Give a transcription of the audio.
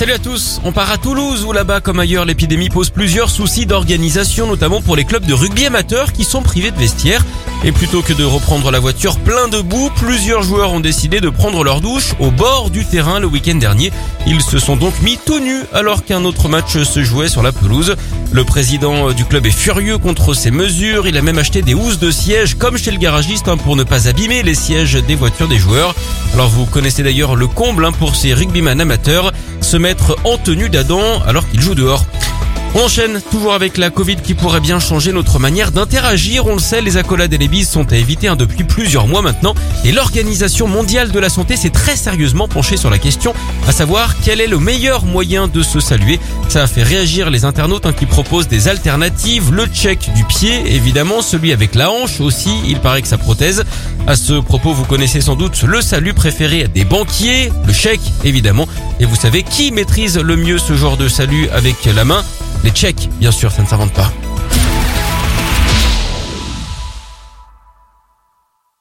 Salut à tous, on part à Toulouse où là-bas comme ailleurs l'épidémie pose plusieurs soucis d'organisation notamment pour les clubs de rugby amateurs qui sont privés de vestiaires. Et plutôt que de reprendre la voiture plein de boue, plusieurs joueurs ont décidé de prendre leur douche au bord du terrain le week-end dernier. Ils se sont donc mis tout nus alors qu'un autre match se jouait sur la pelouse. Le président du club est furieux contre ces mesures, il a même acheté des housses de sièges comme chez le garagiste hein, pour ne pas abîmer les sièges des voitures des joueurs. Alors vous connaissez d'ailleurs le comble hein, pour ces rugbyman amateurs se mettre en tenue d'Adam alors qu'il joue dehors. On enchaîne toujours avec la Covid qui pourrait bien changer notre manière d'interagir. On le sait, les accolades et les bises sont à éviter hein, depuis plusieurs mois maintenant. Et l'Organisation mondiale de la santé s'est très sérieusement penchée sur la question, à savoir quel est le meilleur moyen de se saluer. Ça a fait réagir les internautes hein, qui proposent des alternatives. Le check du pied, évidemment, celui avec la hanche aussi, il paraît que ça prothèse. À ce propos, vous connaissez sans doute le salut préféré des banquiers, le chèque évidemment. Et vous savez qui maîtrise le mieux ce genre de salut avec la main? Les Tchèques, bien sûr, ça ne s'invente pas.